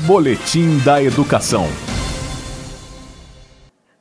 Boletim da Educação.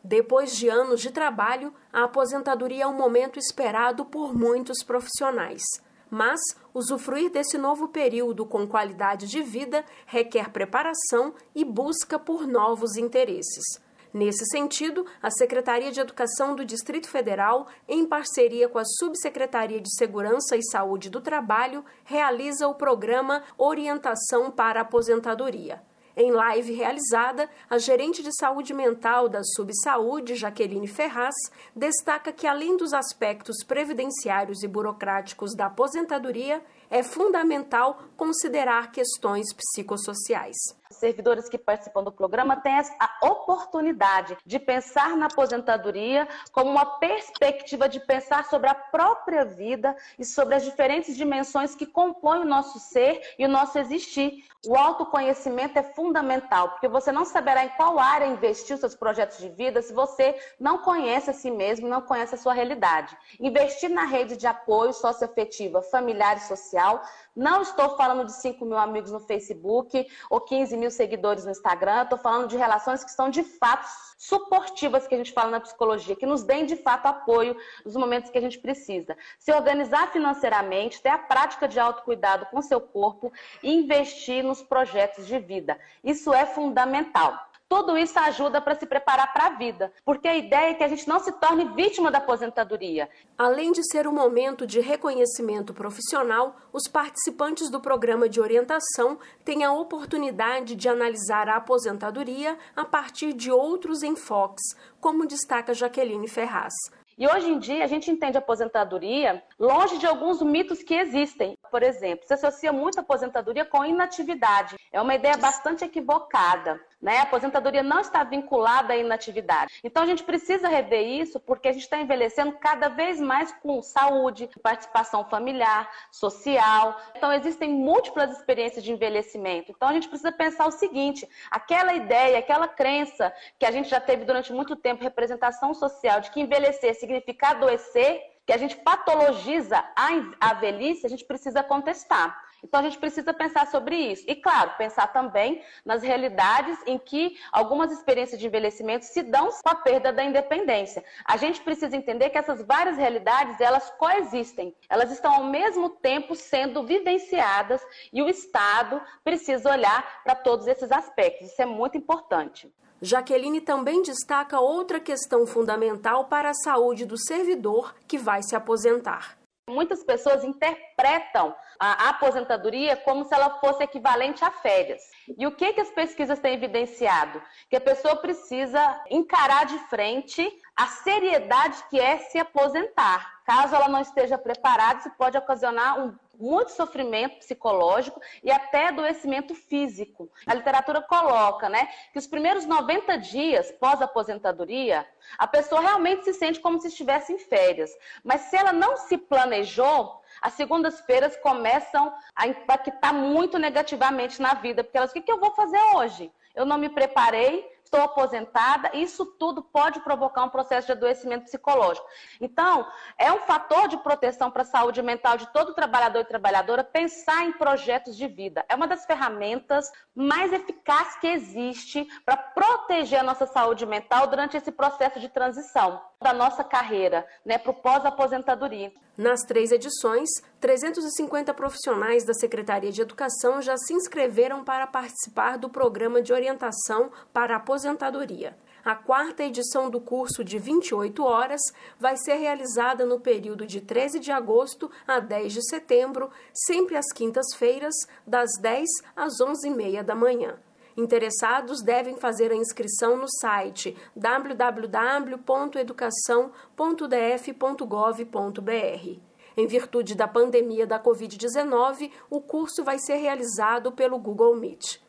Depois de anos de trabalho, a aposentadoria é um momento esperado por muitos profissionais. Mas usufruir desse novo período com qualidade de vida requer preparação e busca por novos interesses. Nesse sentido, a Secretaria de Educação do Distrito Federal, em parceria com a Subsecretaria de Segurança e Saúde do Trabalho, realiza o programa Orientação para Aposentadoria. Em live realizada, a gerente de saúde mental da Subsaúde, Jaqueline Ferraz, destaca que, além dos aspectos previdenciários e burocráticos da aposentadoria, é fundamental considerar questões psicossociais servidores que participam do programa têm a oportunidade de pensar na aposentadoria como uma perspectiva de pensar sobre a própria vida e sobre as diferentes dimensões que compõem o nosso ser e o nosso existir. O autoconhecimento é fundamental, porque você não saberá em qual área investir os seus projetos de vida se você não conhece a si mesmo, não conhece a sua realidade. Investir na rede de apoio socioafetiva, familiar e social não estou falando de 5 mil amigos no Facebook ou 15 mil seguidores no Instagram. Estou falando de relações que são de fato suportivas, que a gente fala na psicologia, que nos deem de fato apoio nos momentos que a gente precisa. Se organizar financeiramente, ter a prática de autocuidado com seu corpo e investir nos projetos de vida. Isso é fundamental. Tudo isso ajuda para se preparar para a vida, porque a ideia é que a gente não se torne vítima da aposentadoria. Além de ser um momento de reconhecimento profissional, os participantes do programa de orientação têm a oportunidade de analisar a aposentadoria a partir de outros enfoques, como destaca Jaqueline Ferraz. E hoje em dia a gente entende a aposentadoria longe de alguns mitos que existem. Por exemplo, se associa muito a aposentadoria com inatividade. É uma ideia bastante equivocada. Né? A aposentadoria não está vinculada à inatividade. Então a gente precisa rever isso porque a gente está envelhecendo cada vez mais com saúde, participação familiar, social. Então existem múltiplas experiências de envelhecimento. Então a gente precisa pensar o seguinte: aquela ideia, aquela crença que a gente já teve durante muito tempo, representação social de que envelhecer significa adoecer, que a gente patologiza a, a velhice, a gente precisa contestar. Então a gente precisa pensar sobre isso. E claro, pensar também nas realidades em que algumas experiências de envelhecimento se dão com a perda da independência. A gente precisa entender que essas várias realidades, elas coexistem. Elas estão ao mesmo tempo sendo vivenciadas e o Estado precisa olhar para todos esses aspectos. Isso é muito importante. Jaqueline também destaca outra questão fundamental para a saúde do servidor que vai se aposentar. Muitas pessoas interpretam a aposentadoria como se ela fosse equivalente a férias. E o que, que as pesquisas têm evidenciado? Que a pessoa precisa encarar de frente a seriedade que é se aposentar. Caso ela não esteja preparada, isso pode ocasionar um muito sofrimento psicológico e até adoecimento físico. A literatura coloca, né, que os primeiros 90 dias pós-aposentadoria, a pessoa realmente se sente como se estivesse em férias. Mas se ela não se planejou, as segundas-feiras começam a impactar muito negativamente na vida, porque elas, o que, que eu vou fazer hoje? Eu não me preparei, estou aposentada, isso tudo pode provocar um processo de adoecimento psicológico. Então, é um fator de proteção para a saúde mental de todo trabalhador e trabalhadora pensar em projetos de vida. É uma das ferramentas mais eficazes que existe para proteger a nossa saúde mental durante esse processo de transição da nossa carreira, né, para o pós-aposentadoria. Nas três edições, 350 profissionais da Secretaria de Educação já se inscreveram para participar do programa de orientação para a aposentadoria. A quarta edição do curso de 28 horas vai ser realizada no período de 13 de agosto a 10 de setembro, sempre às quintas-feiras, das 10 às 11h30 da manhã. Interessados devem fazer a inscrição no site www.educação.df.gov.br. Em virtude da pandemia da Covid-19, o curso vai ser realizado pelo Google Meet.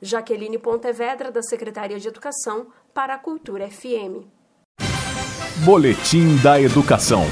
Jaqueline Pontevedra, da Secretaria de Educação, para a Cultura FM. Boletim da Educação.